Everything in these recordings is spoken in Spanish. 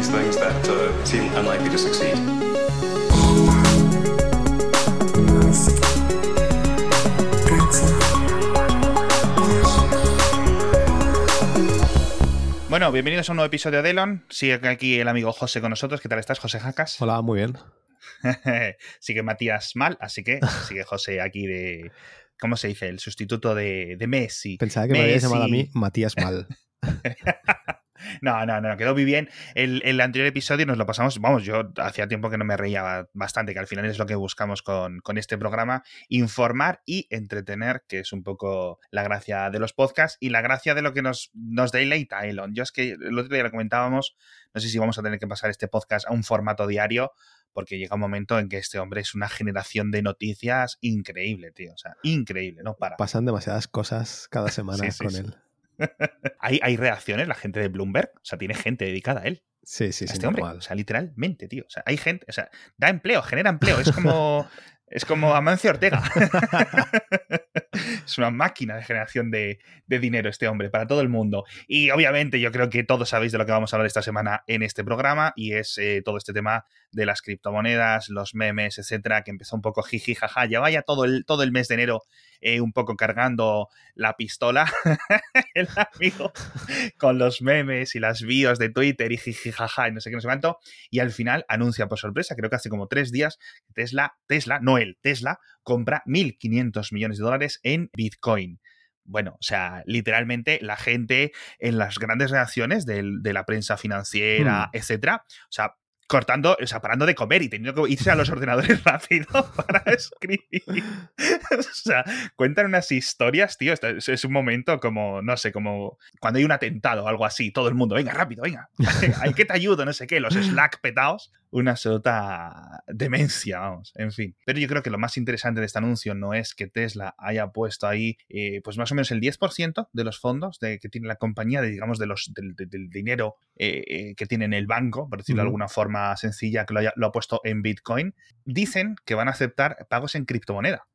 these things that uh, seem unlikely to succeed. Bueno, bienvenidos a un nuevo episodio de Elon. Sigue aquí el amigo José con nosotros. ¿Qué tal estás, José Jacas? Hola, muy bien. sigue Matías mal, así que sigue José aquí de. ¿Cómo se dice? El sustituto de, de Messi. Pensaba que me habías llamado a mí Matías mal. No, no, no, quedó muy bien. El, el, anterior episodio nos lo pasamos, vamos, yo hacía tiempo que no me reía bastante, que al final es lo que buscamos con, con, este programa, informar y entretener, que es un poco la gracia de los podcasts y la gracia de lo que nos, nos deleita Elon. Yo es que el otro día lo comentábamos, no sé si vamos a tener que pasar este podcast a un formato diario, porque llega un momento en que este hombre es una generación de noticias increíble, tío, o sea, increíble, no para. Pasan demasiadas cosas cada semana Sí, sí, con sí. él. Hay, hay reacciones, la gente de Bloomberg, o sea, tiene gente dedicada a él. Sí, sí, a sí. este hombre. O sea, literalmente, tío. O sea, hay gente, o sea, da empleo, genera empleo. Es como, es como Amancio Ortega. es una máquina de generación de, dinero este hombre para todo el mundo. Y obviamente yo creo que todos sabéis de lo que vamos a hablar esta semana en este programa y es eh, todo este tema de las criptomonedas, los memes, etcétera, que empezó un poco jiji jaja. Ya vaya todo el, todo el mes de enero eh, un poco cargando la pistola el amigo con los memes y las bios de Twitter y jiji jaja y no sé qué, no sé cuánto. Y al final anuncia por sorpresa, creo que hace como tres días, Tesla, Tesla, no él, Tesla, compra 1.500 millones de dólares en Bitcoin. Bueno, o sea, literalmente la gente en las grandes reacciones de la prensa financiera, Hmm. etcétera, o sea, cortando, o sea, parando de comer y teniendo que irse a los ordenadores rápido para escribir. o sea, cuentan unas historias, tío. Es, es un momento como, no sé, como cuando hay un atentado o algo así. Todo el mundo, venga, rápido, venga. Hay que te ayudo, no sé qué. Los Slack petados. Una absoluta demencia, vamos. En fin. Pero yo creo que lo más interesante de este anuncio no es que Tesla haya puesto ahí, eh, pues más o menos el 10% de los fondos de, que tiene la compañía, de, digamos, de los, del, dinero eh, eh, que tiene en el banco, por decirlo de alguna forma sencilla, que lo, haya- lo ha puesto en Bitcoin. Dicen que van a aceptar pagos en criptomoneda.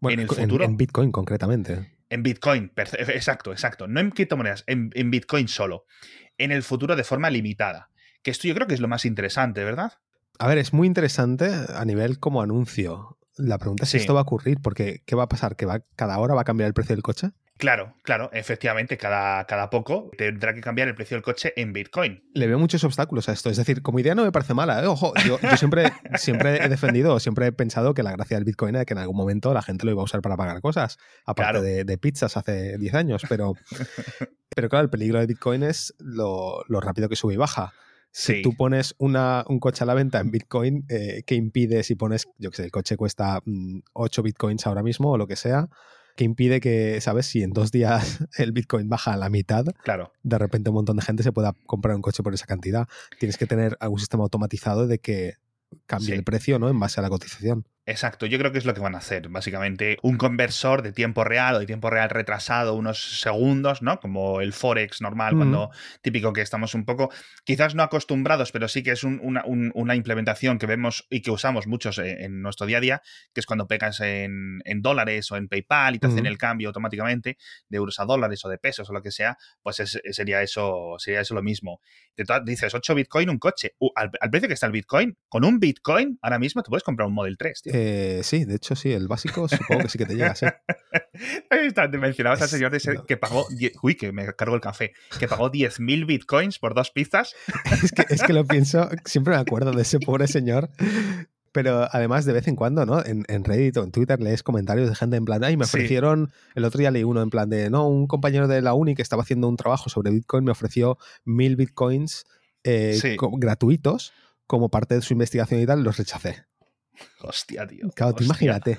Bueno, en el futuro. En, Bitcoin, concretamente. En Bitcoin, exacto, exacto. No en criptomonedas, en, en Bitcoin solo. En el futuro de forma limitada. Que esto yo creo que es lo más interesante, ¿verdad? A ver, es muy interesante a nivel como anuncio. La pregunta es Sí. si esto va a ocurrir, porque ¿qué va a pasar? ¿Que va, cada hora va a cambiar el precio del coche? Claro, claro, efectivamente, cada, cada poco tendrá que cambiar el precio del coche en Bitcoin. Le veo muchos obstáculos a esto. Es decir, como idea no me parece mala. ¿eh? Ojo, yo, yo siempre, siempre he defendido, siempre he pensado que la gracia del Bitcoin era que en algún momento la gente lo iba a usar para pagar cosas, aparte Claro. de, de pizzas hace 10 años. Pero, pero claro, el peligro de Bitcoin es lo, lo rápido que sube y baja. Si tú pones una, un coche a la venta en Bitcoin, eh, ¿qué impide si pones, yo qué sé, el coche cuesta mm, 8 Bitcoins ahora mismo o lo que sea? ¿Qué impide que, sabes, si en dos días el Bitcoin baja a la mitad, Claro, de repente un montón de gente se pueda comprar un coche por esa cantidad. Tienes que tener algún sistema automatizado de que cambie Sí. el precio, ¿no? En base a la cotización. Exacto. Yo creo que es lo que van a hacer. Básicamente, un conversor de tiempo real o de tiempo real retrasado unos segundos, ¿no? Como el Forex normal, cuando típico que estamos un poco, quizás no acostumbrados, pero sí que es un- una, un- una implementación que vemos y que usamos muchos en, en nuestro día a día, que es cuando pegas en, en dólares o en PayPal y te hacen el cambio automáticamente de euros a dólares o de pesos o lo que sea, pues es- sería, eso, sería eso lo mismo. Dices, 8 Bitcoin un coche. Uh, al, al precio que está el Bitcoin, con un Bitcoin ahora mismo te puedes comprar un Model 3, tío. Eh, sí, de hecho, sí, el básico supongo que sí que te llega, sí. Mencionabas al señor de no. que pagó, die- uy, que me cargo el café, que pagó 10.000 bitcoins por dos pizzas. Es que, es que lo pienso, siempre me acuerdo de ese pobre señor. Pero además, de vez en cuando, ¿no? En, en Reddit o en Twitter lees comentarios de gente en plan, ay, me Sí. ofrecieron, el otro día leí uno en plan de, no, un compañero de la uni que estaba haciendo un trabajo sobre Bitcoin me ofreció mil Bitcoins eh, Sí. co- gratuitos como parte de su investigación y tal, los rechacé. Hostia, tío. Claro, tú hostia, imagínate.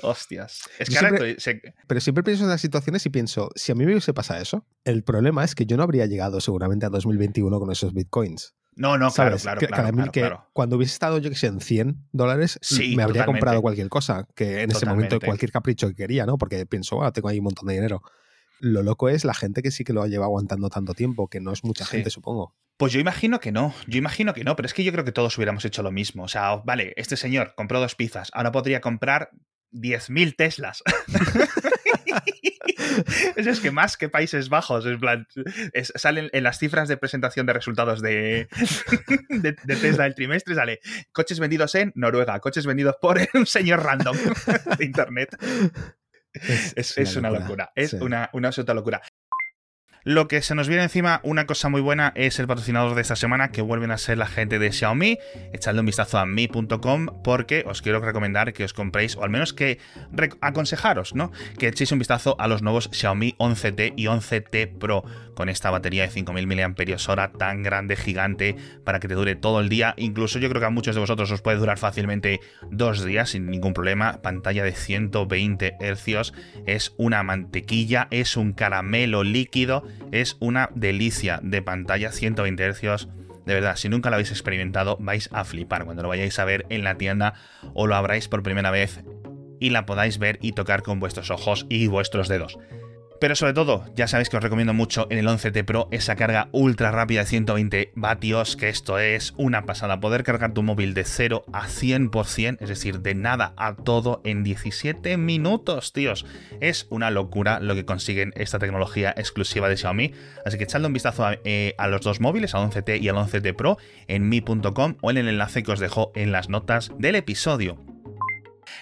Hostias. Es que ahora siempre- estoy- se- Pero siempre pienso en las situaciones y pienso, si a mí me hubiese pasado eso, el problema es que yo no habría llegado seguramente a 2021 con esos bitcoins. No, no, claro, ¿Sabes? claro, que, claro, claro, que claro. cuando hubiese estado, yo que sé, en 100 dólares, Sí, me habría totalmente. comprado cualquier cosa, que en ese momento cualquier capricho que quería, ¿no? Porque pienso, ah, tengo ahí un montón de dinero. Lo loco es la gente que sí que lo lleva aguantando tanto tiempo, que no es mucha Sí. gente, supongo. Pues yo imagino que no, yo imagino que no, pero es que yo creo que todos hubiéramos hecho lo mismo. O sea, vale, este señor compró dos pizzas, ahora podría comprar 10.000 Teslas. Eso es que más que Países Bajos, en plan, salen en las cifras de presentación de resultados de, de, Tesla del trimestre, sale coches vendidos en Noruega, coches vendidos por un señor random de Internet. Es, una, locura, es una, una absoluta locura. Lo que se nos viene encima, una cosa muy buena, es el patrocinador de esta semana, que vuelven a ser la gente de Xiaomi. Echadle un vistazo a mi.com porque os quiero recomendar que os compréis, o al menos que aconsejaros, ¿no? Que echéis un vistazo a los nuevos Xiaomi 11T y 11T Pro, con esta batería de 5000 mAh tan grande, gigante, para que te dure todo el día. Incluso yo creo que a muchos de vosotros os puede durar fácilmente dos días sin ningún problema. Pantalla de 120 Hz, es una mantequilla, es un caramelo líquido es una delicia de pantalla 120 Hz. De verdad, si nunca lo habéis experimentado, vais a flipar cuando lo vayáis a ver en la tienda o lo abráis por primera vez y la podáis ver y tocar con vuestros ojos y vuestros dedos. Pero sobre todo, ya sabéis que os recomiendo mucho en el 11T Pro esa carga ultra rápida de 120 vatios, que esto es una pasada. Poder cargar tu móvil de 0 a 100%, es decir, de nada a todo en 17 minutos, tíos. Es una locura lo que consiguen esta tecnología exclusiva de Xiaomi. Así que echadle un vistazo a, eh, los dos móviles, al 11T y al 11T Pro, en mi.com o en el enlace que os dejo en las notas del episodio.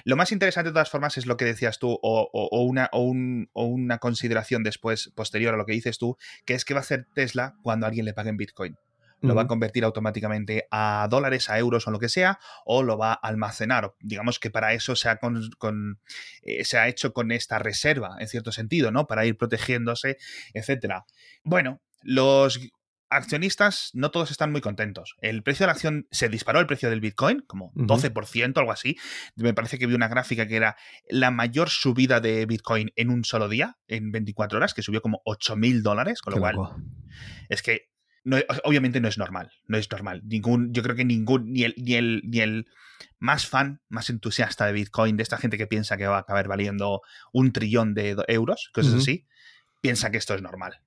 Lo más interesante de todas formas es lo que decías tú, o, una, una, consideración después, posterior a lo que dices tú, que es que va a hacer Tesla cuando alguien le pague en Bitcoin. Lo va a convertir automáticamente a dólares, a euros o lo que sea, o lo va a almacenar. Digamos que para eso se ha, eh, se ha hecho con esta reserva, en cierto sentido, ¿no? Para ir protegiéndose, etcétera. Bueno, los accionistas no todos están muy contentos. El precio de la acción se disparó el precio del Bitcoin, como 12%, algo así. Me parece que vi una gráfica que era la mayor subida de Bitcoin en un solo día, en 24 horas, que subió como 8 mil dólares, con lo cual es que obviamente no es normal, no es normal. Ningún, yo creo que ningún, ni el, ni el, ni el más fan, más entusiasta de Bitcoin, de esta gente que piensa que va a acabar valiendo un trillón de euros, cosas así, piensa que esto es normal.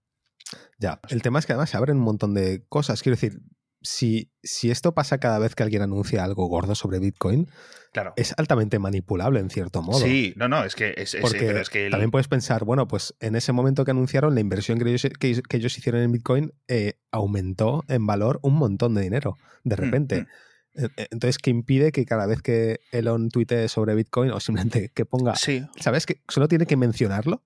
Ya, el tema es que además se abren un montón de cosas. Quiero decir, si, si esto pasa cada vez que alguien anuncia algo gordo sobre Bitcoin, claro. es altamente manipulable en cierto modo. Sí, no, no, es que es, Porque que también puedes pensar, bueno, pues en ese momento que anunciaron, la inversión que ellos, que, ellos hicieron en Bitcoin eh, aumentó en valor un montón de dinero, de mm, repente. Mm. E, e, entonces, ¿qué impide que cada vez que Elon tuitee sobre Bitcoin o simplemente que ponga, sí. ¿sabes? Que solo tiene que mencionarlo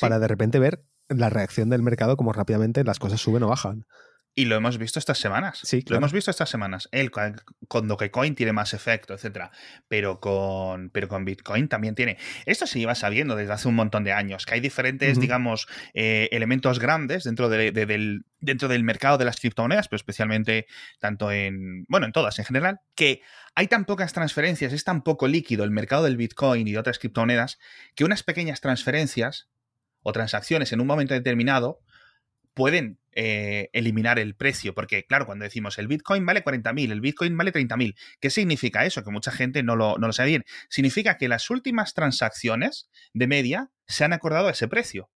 para de repente ver la reacción del mercado, como rápidamente las cosas suben o bajan. Y lo hemos visto estas semanas. Sí, Lo hemos visto estas semanas. El, con Dogecoin tiene más efecto, etcétera. Pero con, pero con Bitcoin también tiene. Esto se lleva sabiendo desde hace un montón de años, que hay diferentes, digamos, eh, elementos grandes dentro, del, dentro del mercado de las criptomonedas, pero especialmente tanto en, bueno, en todas en general, que hay tan pocas transferencias, es tan poco líquido el mercado del Bitcoin y de otras criptomonedas, que unas pequeñas transferencias o transacciones en un momento determinado pueden eh, eliminar el precio. Porque, claro, cuando decimos el Bitcoin vale 40.000, el Bitcoin vale 30.000, ¿qué significa eso? Que mucha gente no lo, no lo sabe bien. Significa que las últimas transacciones de media se han acordado a ese precio.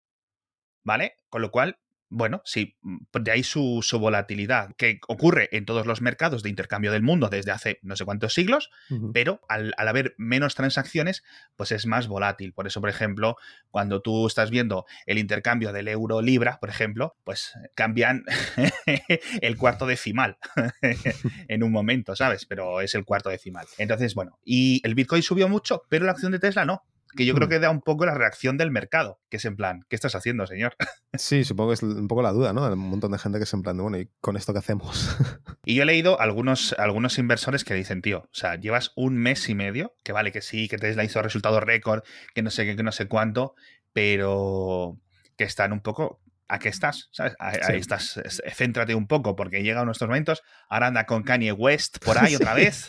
¿Vale? Con lo cual, bueno, sí, mm, de ahí su, volatilidad, que ocurre en todos los mercados de intercambio del mundo desde hace no sé cuántos siglos, pero al, haber menos transacciones, pues es más volátil. Por eso, por ejemplo, cuando tú estás viendo el intercambio del euro-libra, por ejemplo, pues cambian el cuarto decimal en un momento, ¿sabes? Pero es el cuarto decimal. Entonces, bueno, y el Bitcoin subió mucho, pero la acción de Tesla no que yo creo hmm. que da un poco la reacción del mercado, que es en plan, ¿qué estás haciendo, señor? Sí, supongo que es un poco la duda, ¿no? Hay un montón de gente que es en plan de, bueno, ¿y con esto qué hacemos? Y yo he leído algunos, algunos inversores que dicen, tío, o sea, llevas un mes y medio, que vale que sí, que Tesla hizo resultado récord, que no sé qué, que no sé cuánto, pero que están un poco ¿a qué estás? ¿Sabes? Ahí, estás, céntrate un poco, porque llega nuestros momentos, ahora anda con Kanye West por ahí otra vez.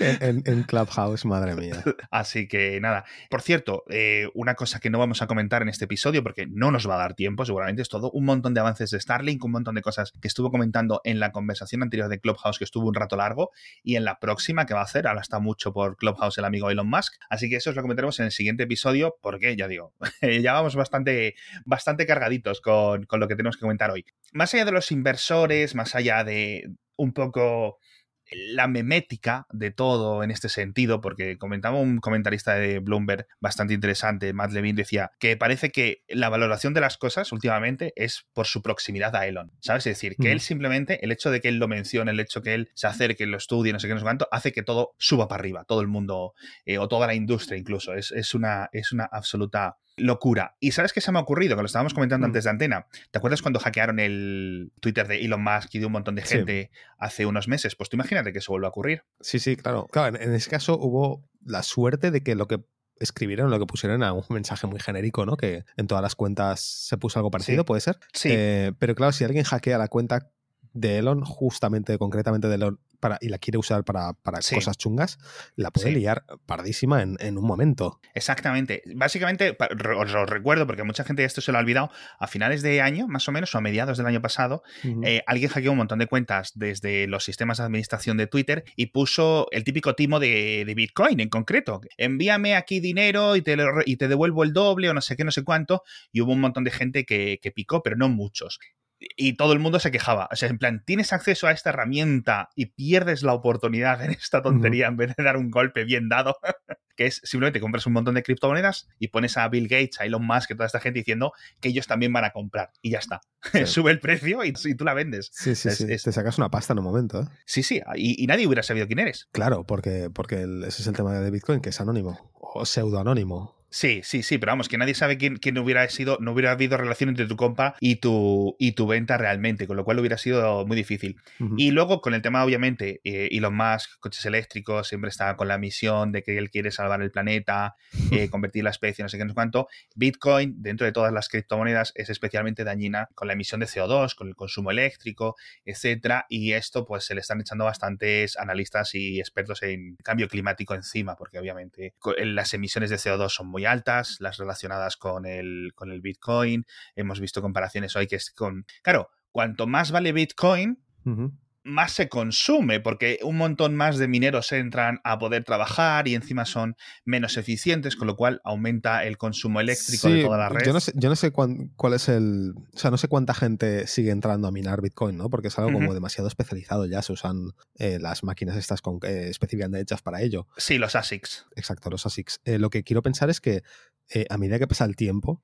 En, Clubhouse, madre mía. Así que nada. Por cierto, eh, una cosa que no vamos a comentar en este episodio porque no nos va a dar tiempo, seguramente es todo un montón de avances de Starlink, un montón de cosas que estuvo comentando en la conversación anterior de Clubhouse que estuvo un rato largo y en la próxima que va a hacer, ahora está mucho por Clubhouse el amigo Elon Musk. Así que eso os lo comentaremos en el siguiente episodio porque, ya digo, ya vamos bastante, bastante cargaditos con, con lo que tenemos que comentar hoy. Más allá de los inversores, más allá de un poco la memética de todo en este sentido, porque comentaba un comentarista de Bloomberg bastante interesante, Matt Levine, decía que parece que la valoración de las cosas últimamente es por su proximidad a Elon, ¿sabes? Es decir, que él simplemente, el hecho de que él lo mencione, el hecho que él se acerque, lo estudie, no sé qué, no sé cuánto, hace que todo suba para arriba, todo el mundo, eh, o toda la industria incluso, es, es, una, es una absoluta locura. ¿Y sabes qué se me ha ocurrido? Que lo estábamos comentando mm. antes de antena. ¿Te acuerdas cuando hackearon el Twitter de Elon Musk y de un montón de gente hace unos meses? Pues tú imagínate que eso vuelva a ocurrir. Sí, sí, claro. Claro, en, ese caso hubo la suerte de que lo que escribieron, lo que pusieron a un mensaje muy genérico, ¿no? Que en todas las cuentas se puso algo parecido, ¿puede ser? Sí. Eh, pero claro, si alguien hackea la cuenta de Elon, justamente, concretamente de Elon, y la quiere usar para, cosas chungas, la puede liar pardísima en, un momento. Exactamente. Básicamente, os lo recuerdo porque mucha gente esto se lo ha olvidado, a finales de año, más o menos, o a mediados del año pasado, eh, alguien hackeó un montón de cuentas desde los sistemas de administración de Twitter y puso el típico timo de, Bitcoin en concreto. Envíame aquí dinero y te, y te devuelvo el doble o no sé qué, no sé cuánto. Y hubo un montón de gente que, que picó, pero no muchos y todo el mundo se quejaba. O sea, en plan, tienes acceso a esta herramienta y pierdes la oportunidad en esta tontería en vez de dar un golpe bien dado, que es simplemente compras un montón de criptomonedas y pones a Bill Gates, a Elon Musk y toda esta gente diciendo que ellos también van a comprar y ya está. Sube el precio y, tú la vendes. Sí, sí, sí. Te sacas una pasta en un momento. ¿eh? Sí, sí. Y, nadie hubiera sabido quién eres. Claro, porque, porque ese es el tema de Bitcoin, que es anónimo o pseudo anónimo. Sí, sí, sí, pero vamos, que nadie sabe quién, quién, hubiera sido, no hubiera habido relación entre tu compra y tu, y tu venta realmente, con lo cual hubiera sido muy difícil. Y luego, con el tema, obviamente, eh, Elon Musk, coches eléctricos, siempre está con la misión de que él quiere salvar el planeta, eh, convertir la especie, no sé qué, no sé cuánto. Bitcoin, dentro de todas las criptomonedas, es especialmente dañina con la emisión de CO2, con el consumo eléctrico, etcétera. Y esto, pues, se le están echando bastantes analistas y expertos en cambio climático encima, porque obviamente las emisiones de CO2 son muy altas, las relacionadas con el, con el Bitcoin. Hemos visto comparaciones hoy que es con... Claro, cuanto más vale Bitcoin, más se consume, porque un montón más de mineros entran a poder trabajar y encima son menos eficientes, con lo cual aumenta el consumo eléctrico de toda la red. Yo no sé, yo no sé cuál es el. O sea, no sé cuánta gente sigue entrando a minar Bitcoin, ¿no? Porque es algo como demasiado especializado ya. Se usan eh, las máquinas estas con, eh, específicamente hechas para ello. Sí, los ASICs. Exacto, los ASICs. Eh, lo que quiero pensar es que a medida que pasa el tiempo,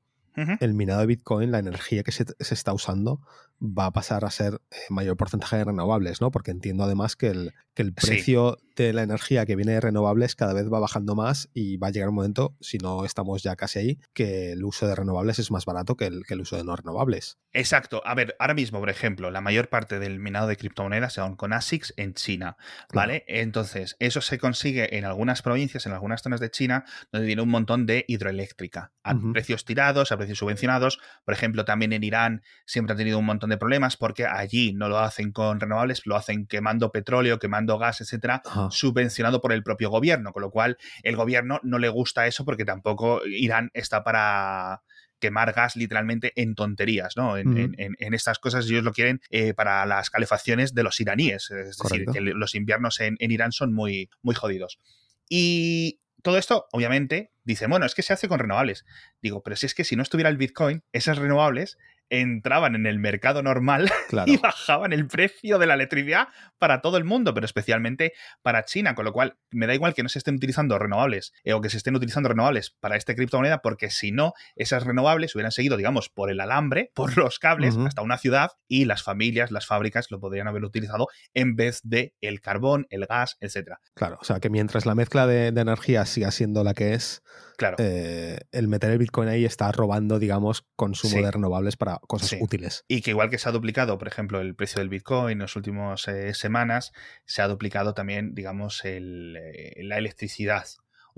el minado de Bitcoin, la energía que se, está usando, va a pasar a ser eh, mayor porcentaje de renovables, ¿no? Porque entiendo además que el, que el precio de la energía que viene de renovables cada vez va bajando más y va a llegar un momento, si no estamos ya casi ahí, que el uso de renovables es más barato que el, que el uso de no renovables. Exacto. A ver, ahora mismo, por ejemplo, la mayor parte del minado de criptomonedas se con ASICs en China, ¿vale? Entonces, eso se consigue en algunas provincias, en algunas zonas de China, donde tiene un montón de hidroeléctrica, a precios tirados, a precios subvencionados. Por ejemplo, también en Irán siempre ha tenido un montón de problemas porque allí no lo hacen con renovables, lo hacen quemando petróleo, quemando gas, etcétera, subvencionado por el propio gobierno, con lo cual el gobierno no le gusta eso porque tampoco Irán está para quemar gas literalmente en tonterías, ¿no? En, estas cosas ellos lo quieren eh, para las calefacciones de los iraníes, es decir, que los inviernos en, Irán son muy, muy jodidos. Y todo esto, obviamente, dice, bueno, es que se hace con renovables. Digo, pero si es que si no estuviera el Bitcoin, esas renovables entraban en el mercado normal y bajaban el precio de la electricidad para todo el mundo, pero especialmente para China, con lo cual me da igual que no se estén utilizando renovables eh, o que se estén utilizando renovables para esta criptomoneda, porque si no, esas renovables hubieran seguido, digamos, por el alambre, por los cables, hasta una ciudad y las familias, las fábricas lo podrían haber utilizado en vez de el carbón, el gas, etcétera. Claro, o sea que mientras la mezcla de, de energía siga siendo la que es, Claro. Eh, el meter el Bitcoin ahí está robando, digamos, consumo de renovables para cosas útiles. Y que igual que se ha duplicado, por ejemplo, el precio del Bitcoin en las últimas eh, semanas, se ha duplicado también, digamos, el, eh, la electricidad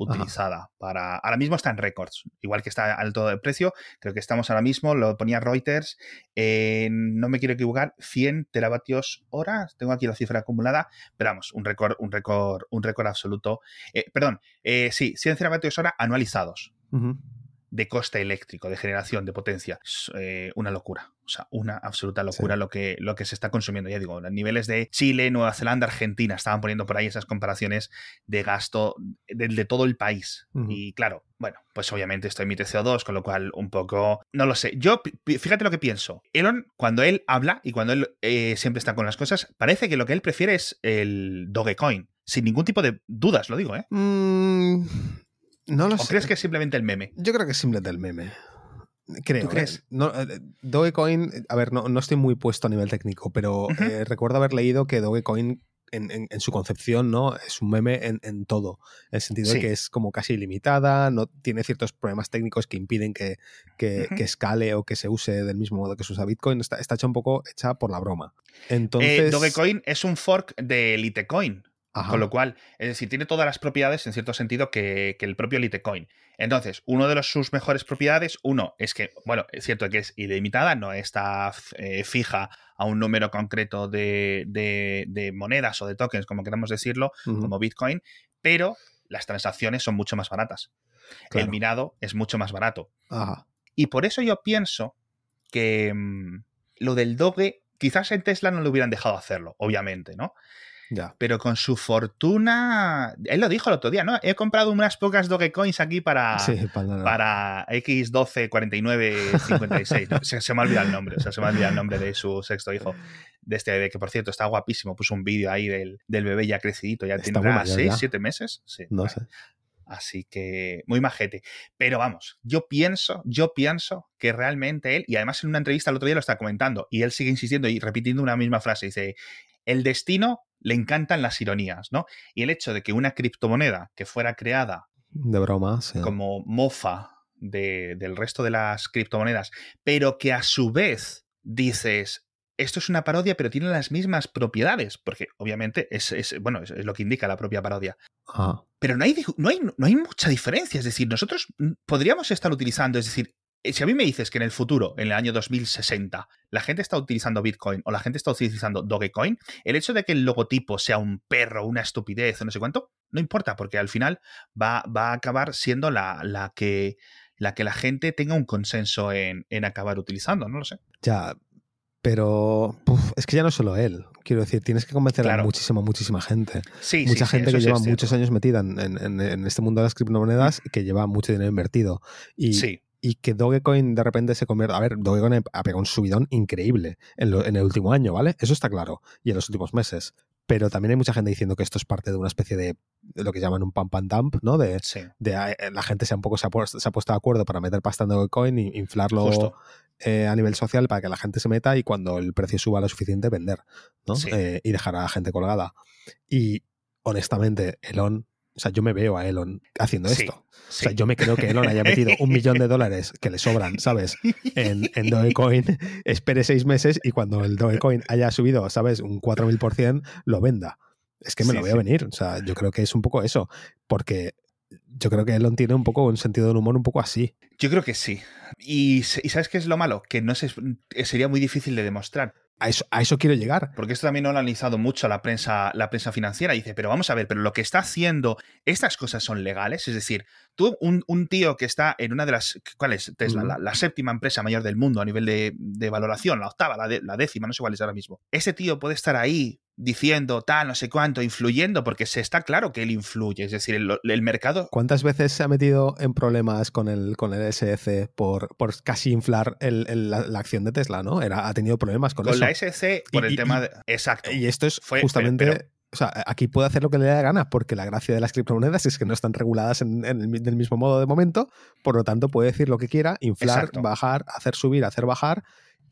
utilizada para... Ahora mismo está en récords, igual que está alto de precio, creo que estamos ahora mismo, lo ponía Reuters, no me quiero equivocar, 100 teravatios hora, tengo aquí la cifra acumulada, pero vamos, un récord, un récord, un récord absoluto. Eh, perdón, eh, sí, 100 teravatios hora anualizados. De coste eléctrico, de generación, de potencia. Es eh, una locura. O sea, una absoluta locura lo, que, lo que se está consumiendo. Ya digo, los niveles de Chile, Nueva Zelanda, Argentina, estaban poniendo por ahí esas comparaciones de gasto de, todo el país. Y claro, bueno, pues obviamente esto emite CO2, con lo cual un poco, no lo sé. Yo, fíjate lo que pienso. Elon, cuando él habla y cuando él eh, siempre está con las cosas, parece que lo que él prefiere es el Dogecoin. Sin ningún tipo de dudas, lo digo, ¿eh? Mm, no lo ¿O crees que es simplemente el meme? Yo creo que es simplemente el meme. Creo. ¿Tú crees? ¿eh? No, eh, Dogecoin, a ver, no, estoy muy puesto a nivel técnico, pero eh, recuerdo haber leído que Dogecoin en, su concepción, ¿no? Es un meme en, todo. En el sentido de que es como casi ilimitada, no tiene ciertos problemas técnicos que impiden que, que, escale o que se use del mismo modo que se usa Bitcoin. Está, está hecha un poco hecha por la broma. Entonces. Dogecoin es un fork de Litecoin. Con lo cual, es decir, tiene todas las propiedades en cierto sentido que, el propio Litecoin. Entonces, uno de los, sus mejores propiedades, uno, es que, bueno, es cierto que es ilimitada, no está eh, fija a un número concreto de, monedas o de tokens, como queramos decirlo, como Bitcoin, pero las transacciones son mucho más baratas. El minado es mucho más barato. Y por eso yo pienso que mm, lo del Doge, quizás en Tesla no lo hubieran dejado hacerlo, obviamente, ¿no? Pero con su fortuna. Él lo dijo el otro día, ¿no? He comprado unas pocas Dogecoins aquí para, para, X124956. se, se, me ha olvidado el nombre. O sea, se me ha olvidado el nombre de su sexto hijo. De este bebé, que por cierto está guapísimo. Puso un vídeo ahí del, bebé ya crecidito. Ya tiene 6, 7 meses. Sí. No sé. Así que muy majete. Pero vamos, yo pienso, yo pienso que realmente él, y además en una entrevista el otro día lo está comentando, y él sigue insistiendo y repitiendo una misma frase, dice, el destino le encantan las ironías, ¿no? Y el hecho de que una criptomoneda que fuera creada de broma, como mofa del resto de las criptomonedas, pero que a su vez dices, esto es una parodia, pero tiene las mismas propiedades, porque obviamente es, bueno, es, lo que indica la propia parodia. Pero no hay, no, hay, no hay mucha diferencia, es decir, nosotros podríamos estar utilizando, es decir, si a mí me dices que en el futuro, en el año 2060, la gente está utilizando Bitcoin o la gente está utilizando Dogecoin, el hecho de que el logotipo sea un perro, una estupidez o no sé cuánto, no importa, porque al final va, va a acabar siendo la, la, que, la que la gente tenga un consenso en, acabar utilizando, no lo sé. Ya, pero es que ya no solo él. Quiero decir, tienes que convencer a muchísima, muchísima gente. Sí, Mucha sí, gente que lleva muchos años metida en, en, este mundo de las criptomonedas y que lleva mucho dinero invertido. Y, sí y que Dogecoin de repente se convierta. A ver, Dogecoin ha pegado un subidón increíble en, el último año, ¿vale? Eso está claro. Y en los últimos meses. Pero también hay mucha gente diciendo que esto es parte de una especie de, lo que llaman un pump and dump, ¿no? De, de eh, la gente se ha un poco se ha, puesto, se ha, puesto, de acuerdo para meter pasta en Dogecoin e inflarlo eh, a nivel social para que la gente se meta y cuando el precio suba lo suficiente vender, ¿no? Eh, y dejar a la gente colgada. Y honestamente, Elon o sea, yo me veo a Elon haciendo esto. O sea, yo me creo que Elon haya metido un millón de dólares que le sobran, ¿sabes? En, en Dogecoin, espere seis meses y cuando el Dogecoin haya subido, ¿sabes? Un 4000%, lo venda. Es que me lo veo venir. O sea, yo creo que es un poco eso. Porque yo creo que Elon tiene un poco un sentido del humor un poco así. Yo creo que sí. Y, y ¿sabes qué es lo malo? Que no sería muy difícil de demostrar. A eso, a eso, quiero llegar. Porque esto también lo ha analizado mucho la prensa, la prensa financiera. Dice, pero vamos a ver, pero lo que está haciendo, ¿estas cosas son legales? Es decir, tú, un, un tío que está en una de las. ¿Cuál es? Tesla, la, séptima empresa mayor del mundo a nivel de, de valoración, la octava, la, la, décima, no sé cuál es ahora mismo. Ese tío puede estar ahí diciendo tal, no sé cuánto, influyendo, porque se está claro que él influye. Es decir, el, mercado. ¿Cuántas veces se ha metido en problemas con el, con el SEC por, por casi inflar el, la, acción de Tesla, ¿no? Era, ha tenido problemas con, con eso. la SEC por el tema de. Exacto. Y esto es justamente. O sea, aquí puede hacer lo que le dé la gana, porque la gracia de las criptomonedas es que no están reguladas en, el, del mismo modo de momento, por lo tanto puede decir lo que quiera, inflar, bajar, hacer subir, hacer bajar,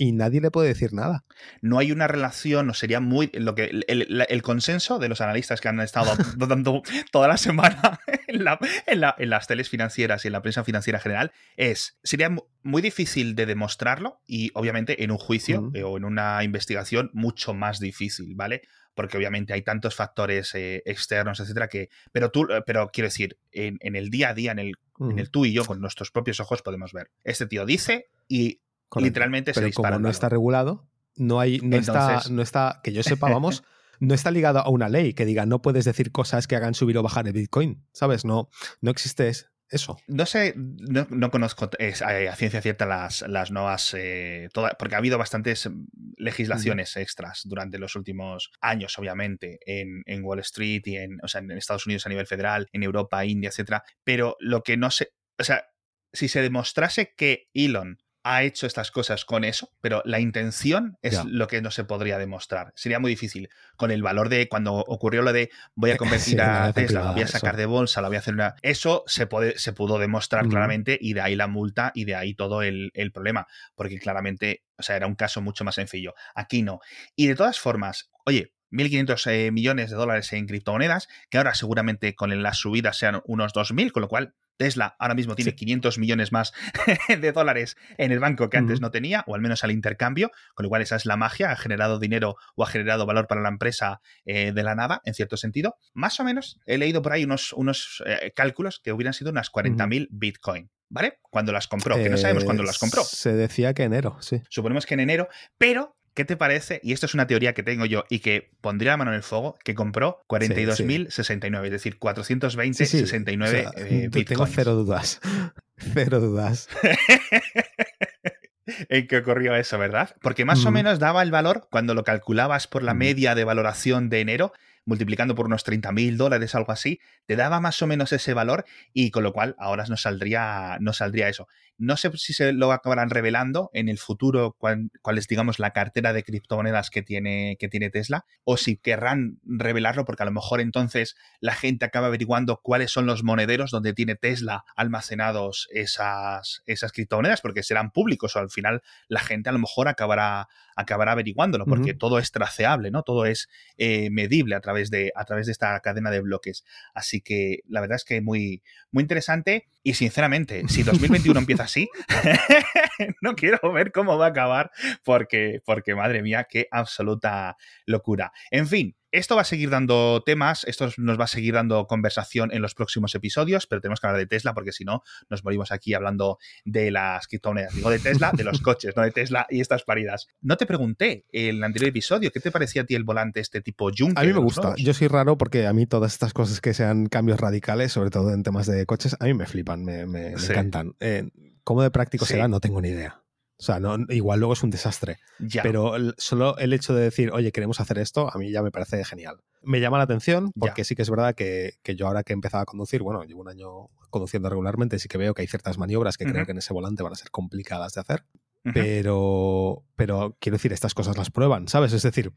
y nadie le puede decir nada. No hay una relación, o sería muy. lo que El, consenso de los analistas que han estado dando toda la semana en, las teles financieras y en la prensa financiera general es. Sería muy difícil de demostrarlo y, obviamente, en un juicio eh, o en una investigación, mucho más difícil, ¿vale? Porque obviamente hay tantos factores eh, externos, etcétera, que. Pero tú, eh, pero quiero decir, en, el día a día, en el, en el tú y yo, con nuestros propios ojos, podemos ver. Este tío dice y Literalmente Pero se dispara. Como no está regulado, no hay, no está, no está, que yo sepa, vamos, no está ligado a una ley que diga no puedes decir cosas que hagan subir o bajar el Bitcoin. ¿Sabes? No, no existe eso. No sé, no, conozco eh, a ciencia cierta las, las nuevas, eh, porque ha habido bastantes legislaciones extras durante los últimos años, obviamente, en, en, Wall Street y en, o sea, en Estados Unidos a nivel federal, en Europa, India, etcétera. Pero lo que no sé, o sea, si se demostrase que Elon ha hecho estas cosas con eso, pero la intención es lo que no se podría demostrar. Sería muy difícil. Con el valor de cuando ocurrió lo de voy a convertir a Tesla, lo voy a sacar de bolsa, lo voy a hacer una. Eso se, puede, se pudo demostrar claramente y de ahí la multa y de ahí todo el, el, problema. Porque claramente, o sea, era un caso mucho más sencillo. Aquí no. Y de todas formas, oye, 1.500 eh, millones de dólares en criptomonedas, que ahora seguramente con las subidas sean unos 2.000, con lo cual Tesla ahora mismo tiene 500 millones más de dólares en el banco que antes no tenía, o al menos al intercambio, con lo cual esa es la magia, ha generado dinero o ha generado valor para la empresa eh, de la nada, en cierto sentido. Más o menos he leído por ahí unos, unos eh, cálculos que hubieran sido unas 40.000 Bitcoin. ¿Vale? Cuando las compró, que no sabemos cuándo las compró. Se decía que enero, sí. Suponemos que en enero, pero ¿Qué te parece? Y esto es una teoría que tengo yo y que pondría la mano en el fuego, que compró 42.069, es decir, 420.69 eh, Tengo cero dudas. Cero dudas. en qué ocurrió eso, ¿verdad? Porque más o menos daba el valor, cuando lo calculabas por la media de valoración de enero, multiplicando por unos 30 mil dólares, algo así, te daba más o menos ese valor y con lo cual ahora no saldría, no saldría eso. No sé si se lo acabarán revelando en el futuro cuál, es, digamos, la cartera de criptomonedas que tiene, que tiene Tesla, o si querrán revelarlo, porque a lo mejor entonces la gente acaba averiguando cuáles son los monederos donde tiene Tesla almacenados esas, esas criptomonedas, porque serán públicos, o al final la gente a lo mejor acabará, acabará averiguándolo, porque todo es traceable, ¿no? Todo es eh, medible a través, de, a través de esta cadena de bloques. Así que la verdad es que muy, muy interesante. Y sinceramente, si 2021 empieza así, no quiero ver cómo va a acabar porque, porque madre mía, qué absoluta locura. En fin, esto va a seguir dando temas, esto nos va a seguir dando conversación en los próximos episodios, pero tenemos que hablar de Tesla porque si no nos morimos aquí hablando de las criptomonedas. Digo de Tesla, de los coches, no de Tesla y estas paridas. No te pregunté en el anterior episodio, ¿qué te parecía a ti el volante este tipo Juncker? A mí me gusta. Yo soy raro porque a mí todas estas cosas que sean cambios radicales, sobre todo en temas de coches, a mí me flipan, me, encantan. Eh, ¿Cómo de práctico será? No tengo ni idea. O sea, no, igual luego es un desastre. Pero solo el hecho de decir, oye, queremos hacer esto, a mí ya me parece genial. Me llama la atención porque sí que es verdad que, yo ahora que he empezado a conducir, bueno, llevo un año conduciendo regularmente, sí que veo que hay ciertas maniobras que creo que en ese volante van a ser complicadas de hacer. Pero, pero quiero decir, estas cosas las prueban, ¿sabes? Es decir,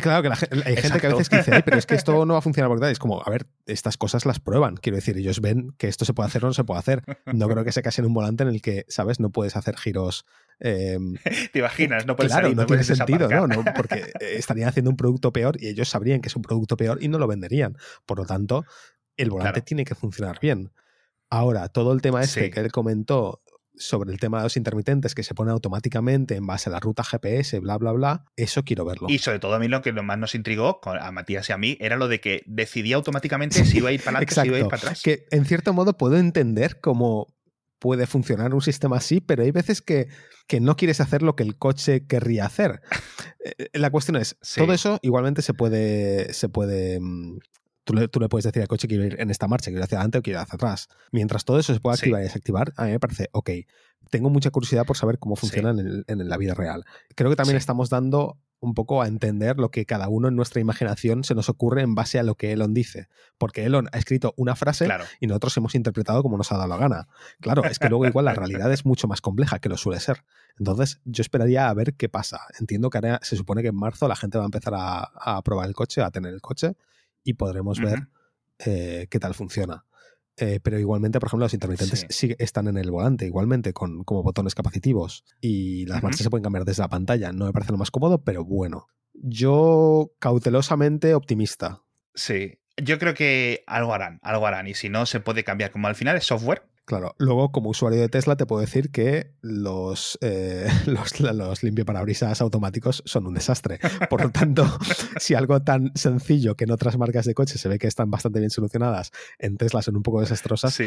claro que hay gente que a veces dice, pero es que esto no va a funcionar porque tal. Es como, a ver, estas cosas las prueban. Quiero decir, ellos ven que esto se puede hacer o no se puede hacer. No creo que se case en un volante en el que, ¿sabes? No puedes hacer giros. Em, Te imaginas, no puedes Claro, no, tiene sentido, ¿no? Porque estarían haciendo un producto peor y ellos sabrían que es un producto peor y no lo venderían. Por lo tanto, el volante tiene que funcionar bien. Ahora, todo el tema este que él comentó sobre el tema de los intermitentes que se pone automáticamente en base a la ruta GPS, bla, bla, bla, eso quiero verlo. Y sobre todo a mí lo que más nos intrigó a Matías y a mí era lo de que decidía automáticamente si iba a ir para adelante, o si iba a ir para atrás. Que en cierto modo puedo entender cómo puede funcionar un sistema así, pero hay veces que, que no quieres hacer lo que el coche querría hacer. Eh, la cuestión es, todo eso igualmente se puede, se puede mm, Tú le, tú le, puedes decir al coche que quiero ir en esta marcha, quiero ir hacia adelante o quiero ir hacia atrás. Mientras todo eso se pueda activar y desactivar, a mí me parece, ok, tengo mucha curiosidad por saber cómo funciona en, la vida real. Creo que también estamos dando un poco a entender lo que cada uno en nuestra imaginación se nos ocurre en base a lo que Elon dice. Porque Elon ha escrito una frase y nosotros hemos interpretado como nos ha dado la gana. Claro, es que luego igual la realidad es mucho más compleja que lo suele ser. Entonces, yo esperaría a ver qué pasa. Entiendo que se supone que en marzo la gente va a empezar a, a probar el coche, a tener el coche y podremos ver eh, qué tal funciona. Eh, pero igualmente, por ejemplo, los intermitentes sí. están en el volante, igualmente, con como botones capacitivos. Y las marchas se pueden cambiar desde la pantalla. No me parece lo más cómodo, pero bueno. Yo cautelosamente optimista. Sí. Yo creo que algo harán, algo harán. Y si no, se puede cambiar. Como al final es software, Claro, luego como usuario de Tesla te puedo decir que los, eh, los, los limpiaparabrisas automáticos son un desastre. Por lo tanto, si algo tan sencillo que en otras marcas de coches se ve que están bastante bien solucionadas, en Tesla son un poco desastrosas,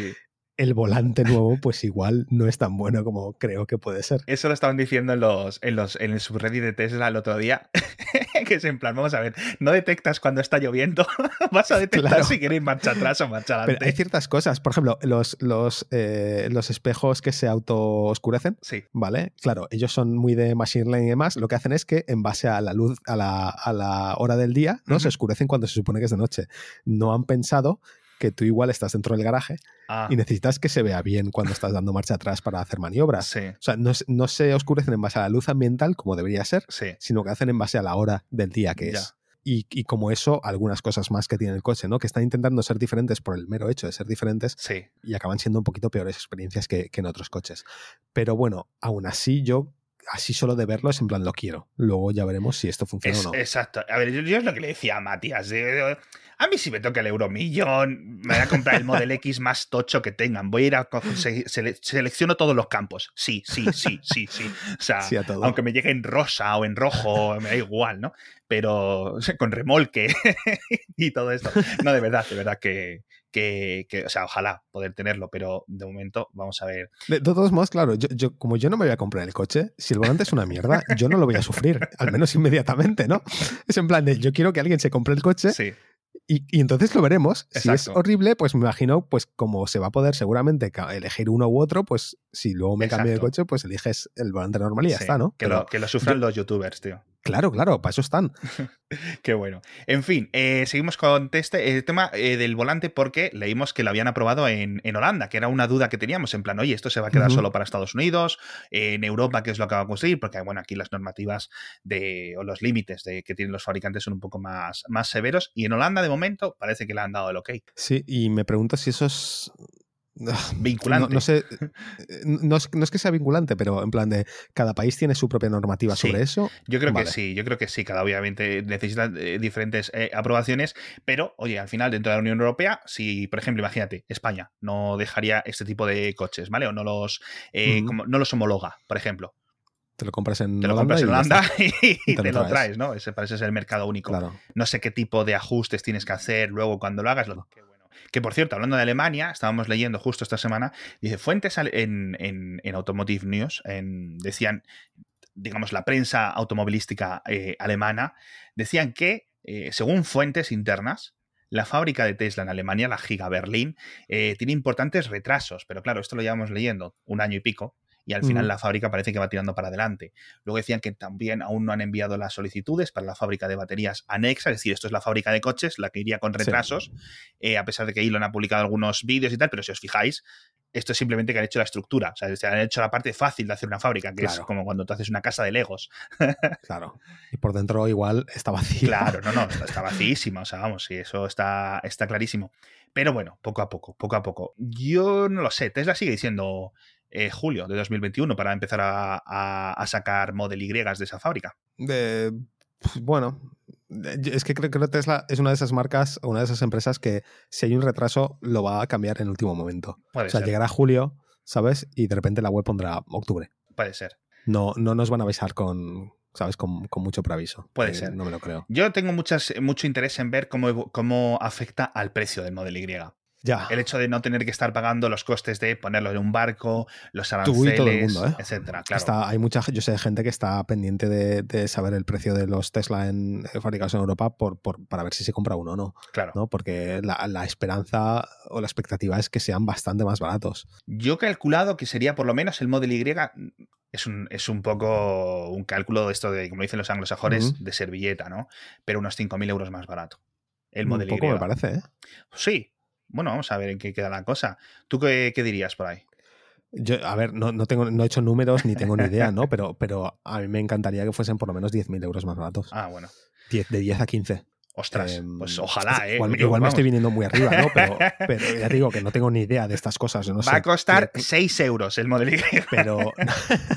el volante nuevo pues igual no es tan bueno como creo que puede ser. Eso lo estaban diciendo en los en los en el subreddit de Tesla el otro día que es en plan, vamos a ver, no detectas cuando está lloviendo, vas a detectar si quieres marcha atrás o marcha adelante. Pero hay ciertas cosas, por ejemplo, los, los, eh, los espejos que se auto-oscurecen, sí. ¿vale? Claro, ellos son muy de machine learning y demás, lo que hacen es que en base a la luz, a la, a la hora del día, ¿no? Se oscurecen cuando se supone que es de noche. No han pensado que tú igual estás dentro del garaje Ah, y necesitas que se vea bien cuando estás dando marcha atrás para hacer maniobras. sí, O sea, no, se oscurecen en base a la luz ambiental como debería ser, sí. sino que hacen en base a la hora del día que Ya. es. Y, y como eso, algunas cosas más que tiene el coche, ¿no? Que están intentando ser diferentes por el mero hecho de ser diferentes Sí, y acaban siendo un poquito peores experiencias que, que en otros coches. Pero bueno, aún así yo, así solo de verlo, es en plan lo quiero. Luego ya veremos si esto funciona Es- o no. Exacto. A ver, yo, yo es lo que le decía a Matías. A mí si me toca el euromillón, me voy a comprar el Model X más tocho que tengan. Voy a ir a se- sele- selecciono todos los campos. Sí, sí, sí, sí, sí. O sea, Sí aunque me llegue en rosa o en rojo, me da igual, ¿no? Pero o sea, con remolque y todo esto. No, de verdad, de verdad que, que, que, o sea, ojalá poder tenerlo, pero de momento vamos a ver. De, de todos modos, claro, yo, yo- como yo no me voy a comprar el coche, si el volante es una mierda, yo no lo voy a sufrir, al menos inmediatamente, ¿no? Es en plan de, yo quiero que alguien se compre el coche Sí, y, y entonces lo veremos. Si es horrible, pues me imagino, pues como se va a poder seguramente elegir uno u otro, pues si luego me cambio de coche, pues eliges el volante normal y ya sí, está, ¿no? Que, Pero lo, que lo sufran yo- los youtubers, tío. Claro, claro, para eso están. Qué bueno. En fin, eh, seguimos con este, el tema eh, del volante porque leímos que lo habían aprobado en, en Holanda, que era una duda que teníamos, en plan, oye, esto se va a quedar solo para Estados Unidos, eh, en Europa, ¿qué es lo que va a construir? Porque, bueno, aquí las normativas de, o los límites de, que tienen los fabricantes son un poco más, más severos, y en Holanda, de momento, parece que le han dado el ok. Sí, y me pregunto si eso es... Vinculante. No, no sé, eh, no es, no es que sea vinculante, pero en plan de cada país tiene su propia normativa Sí. sobre eso. Yo creo Vale. que sí, yo creo que sí, cada obviamente necesita eh, diferentes eh, aprobaciones, pero oye, al final dentro de la Unión Europea, si por ejemplo, imagínate, España no dejaría este tipo de coches, ¿vale? O no los, eh, como- no los homologa, por ejemplo. Te lo compras en Te lo Holanda compras en Holanda y, Y te, lo traes, ¿no? Ese parece ser el mercado único. Claro. No sé qué tipo de ajustes tienes que hacer luego cuando lo hagas. lo- qué bueno. Que por cierto, hablando de Alemania, estábamos leyendo justo esta semana, dice, fuentes en, en- en Automotive News decían, digamos, la prensa automovilística eh, alemana, decían que, eh, según fuentes internas, la fábrica de Tesla en Alemania, la Giga Berlín, eh, tiene importantes retrasos, pero claro, esto lo llevamos leyendo un año y pico. Y al final Ujú. la fábrica parece que va tirando para adelante. Luego decían que también aún no han enviado las solicitudes para la fábrica de baterías anexa, es decir, esto es la fábrica de coches, la que iría con retrasos, eh, a pesar de que Elon ha publicado algunos vídeos y tal, pero si os fijáis, esto es simplemente que han hecho la estructura, o sea, se han hecho la parte fácil de hacer una fábrica, que es Claro. como cuando tú haces una casa de Legos. Claro. Y por dentro igual está vacío. Claro, no, no, está, está vacíísima, o sea, vamos, sí, eso está, está clarísimo. Pero bueno, poco a poco, poco a poco. Yo no lo sé, Tesla sigue diciendo eh, julio de 2021 para empezar a, a- a sacar Model Y de esa fábrica. De- bueno, es que creo que Tesla es una de esas marcas, una de esas empresas que si hay un retraso lo va a cambiar en el último momento. Puede o sea, ser, llegará julio, ¿sabes? Y de repente la web pondrá octubre. puede ser. No, no nos van a avisar con, ¿sabes? Con, con mucho preaviso. Puede Eh, ser. No me lo creo. Yo tengo muchas, mucho interés en ver cómo, cómo afecta al precio del Model Y. Ya. El hecho de no tener que estar pagando los costes de ponerlo en un barco, los aranceles, todo el mundo, ¿eh? etcétera. Claro. Está, hay mucha, yo sé gente que está pendiente de, de saber el precio de los Tesla en, fabricados en Europa por, por- para ver si se compra uno o no, claro. ¿no? Porque la, la esperanza o la expectativa es que sean bastante más baratos. Yo he calculado que sería por lo menos el Model Y. Es un, es un poco un cálculo de esto de, como dicen los anglosajones, de servilleta, ¿no? Pero unos 5.000 euros más barato. El Un Model poco Y. me parece, ¿eh? Sí. Bueno, vamos a ver en qué queda la cosa. ¿Tú qué, qué dirías por ahí? Yo, a ver, no, no, tengo, no he hecho números ni tengo ni idea, ¿no? Pero, pero a mí me encantaría que fuesen por lo menos 10.000 euros más baratos. Ah, bueno. 10, de 10 a 15. Ostras, Em, pues ojalá, ¿eh? Igual, me estoy viniendo muy arriba, ¿no? Pero, pero ya digo que no tengo ni idea de estas cosas. no Va sé a costar qué- 6 euros el Model Y. pero,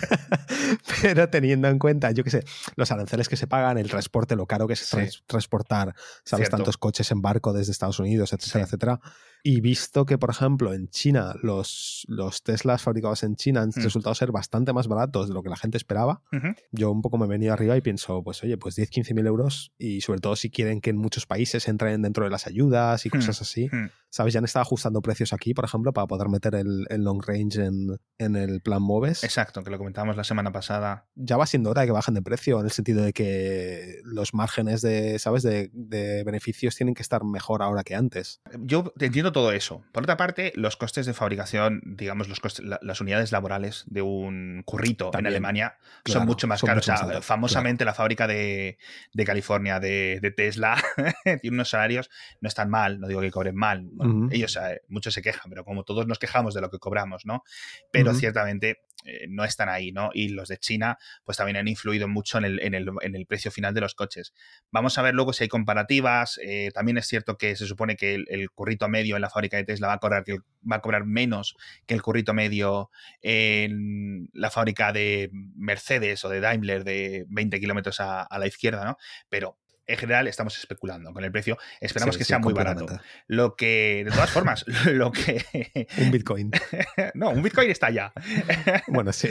pero teniendo en cuenta, yo qué sé, los aranceles que se pagan, el transporte, lo caro que es Sí. trans- transportar, sabes, Cierto. tantos coches en barco desde Estados Unidos, etcétera, Sí. etcétera. Y visto que, por ejemplo, en China los, los Teslas fabricados en China han Hmm. resultado ser bastante más baratos de lo que la gente esperaba, yo un poco me he venido arriba y pienso, pues oye, pues 10, 15 mil euros y sobre todo si quieren que en muchos países entren dentro de las ayudas y Hmm. cosas así. Hmm. ¿Sabes? Ya han estado ajustando precios aquí, por ejemplo, para poder meter el, el long range en, en el plan Moves. Exacto, que lo comentábamos la semana semana pasada. Ya va siendo hora de que bajen de precio, en el sentido de que los márgenes de, ¿sabes?, de, de beneficios tienen que estar mejor ahora que antes. Yo entiendo todo eso. Por otra parte, los costes de fabricación, digamos, los costes, la- las unidades laborales de un currito También, en Alemania claro, son mucho más son caros. mucho O más sea, altos, famosamente la fábrica de, de California de, de Tesla tiene unos salarios, no están mal, no digo que cobren mal. Bueno. Ellos, eh, muchos se quejan, pero como todos nos quejamos de lo que cobramos, ¿no? Pero ciertamente eh, no están ahí, ¿no? Y los de China, pues también han influido mucho en el, en el, en el precio final de los coches. Vamos a ver luego si hay comparativas. eh, también es cierto que se supone que el, el currito medio en la fábrica de Tesla va a cobrar, va a cobrar menos que el currito medio en la fábrica de Mercedes o de Daimler de 20 kilómetros a, a la izquierda, ¿no? Pero en general estamos especulando con el precio. Esperamos Sí, que sí, sea muy barato. Lo que, de todas formas, lo que... Un Bitcoin. no, un Bitcoin está ya. bueno, sí.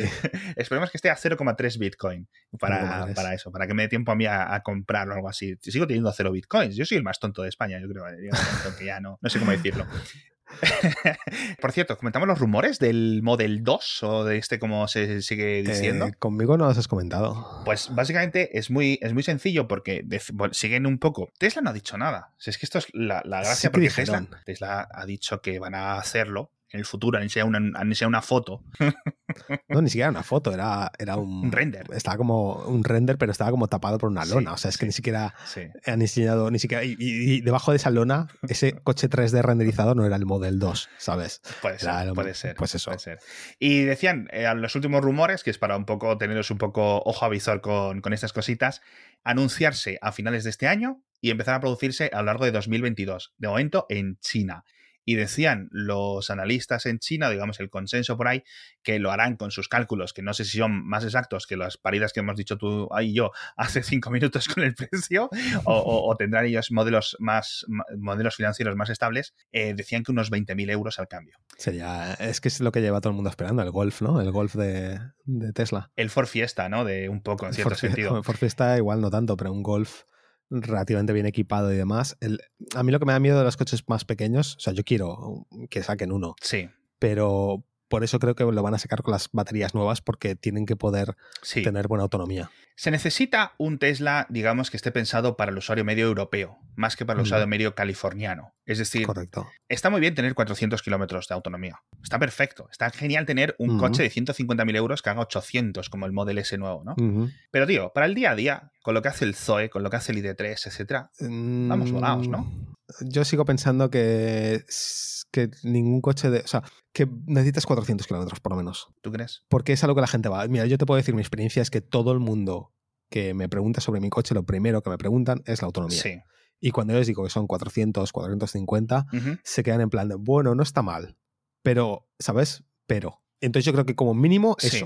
Esperemos que esté a 0,3 Bitcoin para, 0,3. para eso, para que me dé tiempo a mí a, a comprar o algo así. Sigo teniendo 0 Bitcoins. Yo soy el más tonto de España, yo creo. Momento que ya no, no sé cómo decirlo. Por cierto, comentamos los rumores del Model 2 o de este como se sigue diciendo. Eh, conmigo no los has comentado. Pues básicamente es muy, es muy sencillo porque de- bueno, siguen un poco. Tesla no ha dicho nada. Si es que esto es la, la gracia Sí que porque. Tesla, Tesla ha dicho que van a hacerlo en el futuro, han enseñado una, han enseñado una foto, No, ni siquiera era una foto, era, era un, un render. Estaba como un render, pero estaba como tapado por una Sí, lona. O sea, es que ni siquiera Sí. han enseñado, ni siquiera. Y, y- y debajo de esa lona, ese coche 3D renderizado no era el Model 2, ¿sabes? Puede ser, el- puede ser. pues eso. puede ser. Y decían, eh, los últimos rumores, que es para un poco teneros un poco ojo a visor con, con estas cositas, anunciarse a finales de este año y empezar a producirse a lo largo de 2022. De momento en China. Y decían los analistas en China, digamos el consenso por ahí, que lo harán con sus cálculos, que no sé si son más exactos que las paridas que hemos dicho tú y yo hace cinco minutos con el precio, o, o- o tendrán ellos modelos más modelos financieros más estables, eh, decían que unos 20.000 euros al cambio. Sería, es que es lo que lleva todo el mundo esperando, el Golf, ¿no? El Golf de, de Tesla. El Ford Fiesta, ¿no? De un poco, en cierto Ford, sentido. Ford Fiesta igual no tanto, pero un Golf relativamente bien equipado y demás. El- a mí lo que me da miedo de los coches más pequeños, o sea, yo quiero que saquen uno, Sí, pero por eso creo que lo van a sacar con las baterías nuevas porque tienen que poder sí. tener buena autonomía. Se necesita un Tesla, digamos, que esté pensado para el usuario medio europeo, más que para el usuario medio californiano. Es decir, Correcto. está muy bien tener 400 kilómetros de autonomía. Está perfecto. Está genial tener un coche de 150.000 euros que haga 800, como el Model S nuevo, ¿no? Pero, tío, para el día a día, con lo que hace el Zoe, con lo que hace el ID3, etcétera, Vamos volados, ¿no? Yo sigo pensando que, que ningún coche de. O sea, que necesitas 400 kilómetros por lo menos. ¿tú crees? Porque es a lo que la gente va. Mira, yo te puedo decir, mi experiencia es que todo el mundo que me pregunta sobre mi coche, lo primero que me preguntan es la autonomía. Sí. Y cuando yo les digo que son 400, 450, Ujú. se quedan en plan de, bueno, no está mal. Pero, ¿sabes? Pero. Entonces yo creo que como mínimo Sí.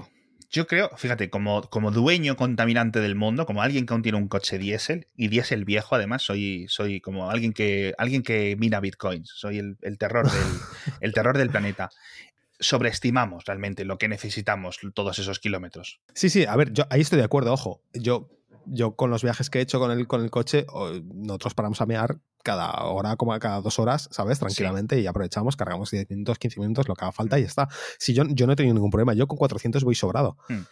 Yo creo, fíjate, como, como dueño contaminante del mundo, como alguien que aún tiene un coche diésel, y diésel viejo además, soy, soy como alguien que, alguien que mina bitcoins, soy el, el terror del, el terror del planeta. Sobreestimamos realmente lo que necesitamos todos esos kilómetros. Sí, sí, a ver, yo ahí estoy de acuerdo, ojo. Yo, yo con los viajes que he hecho con el, con el coche, nosotros paramos a mear cada hora, como a cada dos horas, ¿sabes? Tranquilamente y aprovechamos, cargamos 10 minutos, 15 minutos, lo que haga falta y ya está. Si yo, yo no he tenido ningún problema, yo con 400 voy sobrado. Hmm.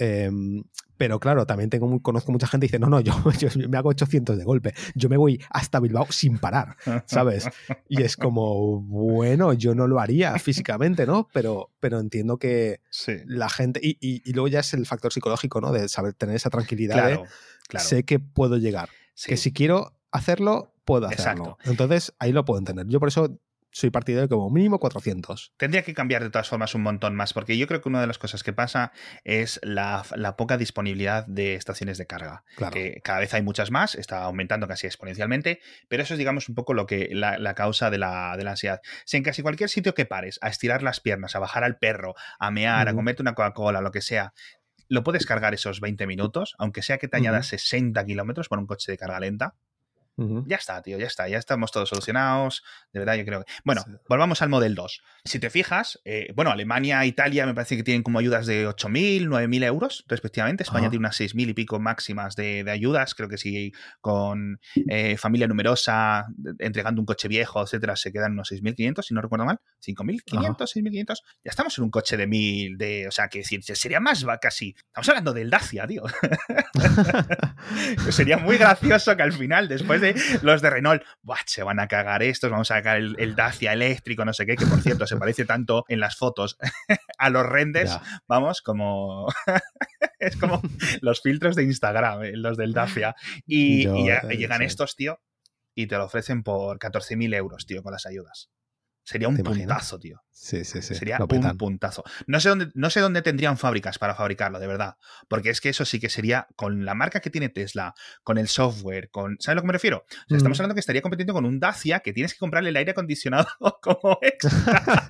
Em, pero claro, también tengo, muy- conozco mucha gente que dice, no, no, yo, yo me hago 800 de golpe, yo me voy hasta Bilbao sin parar, ¿sabes? Y es como, bueno, yo no lo haría físicamente, ¿no? Pero, pero entiendo que Sí. la gente. Y, y- y luego ya es el factor psicológico, ¿no? De saber tener esa tranquilidad Claro, de claro. sé que puedo llegar. sí. Que si quiero hacerlo, puedo hacerlo. Exacto. Entonces, ahí lo puedo entender. Yo por eso soy partidario de como mínimo 400. Tendría que cambiar de todas formas un montón más, porque yo creo que una de las cosas que pasa es la, la poca disponibilidad de estaciones de carga. Claro. que cada vez hay muchas más, está aumentando casi exponencialmente, pero eso es, digamos, un poco lo que la, la causa de la, de la ansiedad. Si en casi cualquier sitio que pares, a estirar las piernas, a bajar al perro, a mear, a comerte una Coca-Cola, lo que sea, lo puedes cargar esos 20 minutos, aunque sea que te añadas Ujú. 60 kilómetros por un coche de carga lenta, Ya está, tío, ya está, ya estamos todos solucionados. De verdad, yo creo que. Bueno, Sí. volvamos al Model 2. Si te fijas, eh, bueno, Alemania, Italia me parece que tienen como ayudas de 8.000, 9.000 euros, respectivamente. España tiene unas 6.000 y pico máximas de, de ayudas. Creo que si con eh, familia numerosa, entregando un coche viejo, etcétera, se quedan unos 6.500, si no recuerdo mal. 5.500, 6.500. Ya estamos en un coche de 1.000, de, o sea, que decir, sería más casi. Estamos hablando del Dacia, tío. Sería muy gracioso que al final, después de los de Renault, "Buah, se van a cagar estos, vamos a sacar el, el Dacia eléctrico, no sé qué, que por cierto se parece tanto en las fotos a los renders, Ya. vamos, como... es como los filtros de Instagram, eh, los del Dacia. Y, Yo, y ya- eh, llegan sí. estos, tío, y te lo ofrecen por 14.000 euros, tío, con las ayudas. Sería un puntazo, tío. Sí, sí, sí. Sería un puntazo. No sé, dónde, no sé dónde tendrían fábricas para fabricarlo, de verdad. Porque es que eso sí que sería con la marca que tiene Tesla, con el software, con. ¿Sabes a lo que me refiero? O sea, estamos Mm. hablando que estaría compitiendo con un Dacia que tienes que comprarle el aire acondicionado como extra.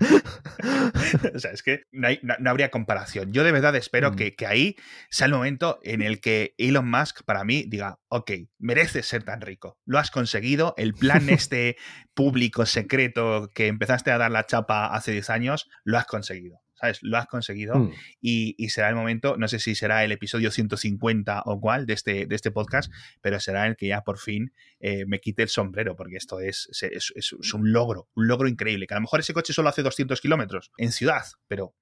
o sea, es que no, hay- no- no habría comparación. Yo de verdad espero Mm. que, que ahí sea el momento en el que Elon Musk, para mí, diga: Ok, mereces ser tan rico. Lo has conseguido. El plan este público secreto que empezaste a dar la chapa hace 10 años, lo has conseguido. ¿Sabes? Lo has conseguido Mm. y, y será el momento, no sé si será el episodio 150 o cuál de este, de este podcast, pero será el que ya por fin eh, me quite el sombrero, porque esto es, es, es- es un logro, un logro increíble, que a lo mejor ese coche solo hace 200 kilómetros en ciudad, pero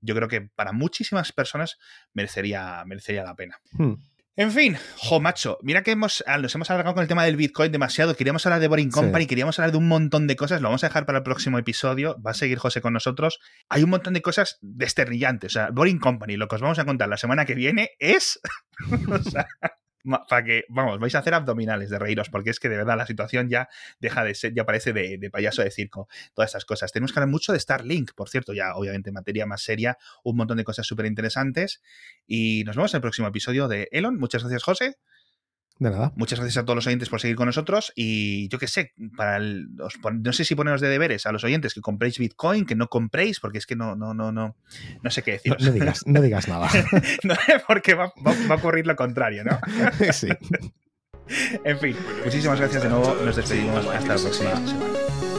yo creo que para muchísimas personas merecería, merecería la pena. Mm. En fin, jo, macho, mira que hemos, ah, nos hemos alargado con el tema del Bitcoin demasiado. Queríamos hablar de Boring Sí. Company, queríamos hablar de un montón de cosas. Lo vamos a dejar para el próximo episodio. Va a seguir José con nosotros. Hay un montón de cosas desternillantes. O sea, Boring Company, lo que os vamos a contar la semana que viene es. o sea, para que, vamos, vais a hacer abdominales de reíros, porque es que de verdad la situación ya deja de ser, ya parece de, de payaso de circo, todas estas cosas. Tenemos que hablar mucho de Starlink, por cierto, ya obviamente materia más seria, un montón de cosas súper interesantes. Y nos vemos en el próximo episodio de Elon. Muchas gracias, José. De nada. Muchas gracias a todos los oyentes por seguir con nosotros. Y yo qué sé, para el- os no sé si poneros de deberes a los oyentes que compréis Bitcoin, que no compréis, porque es que no, no, no, no, no sé qué No, deciros. no digas, no digas nada. No, porque va, va- va a ocurrir lo contrario, ¿no? sí. En fin, muchísimas gracias de nuevo. Nos despedimos. Hasta la próxima semana.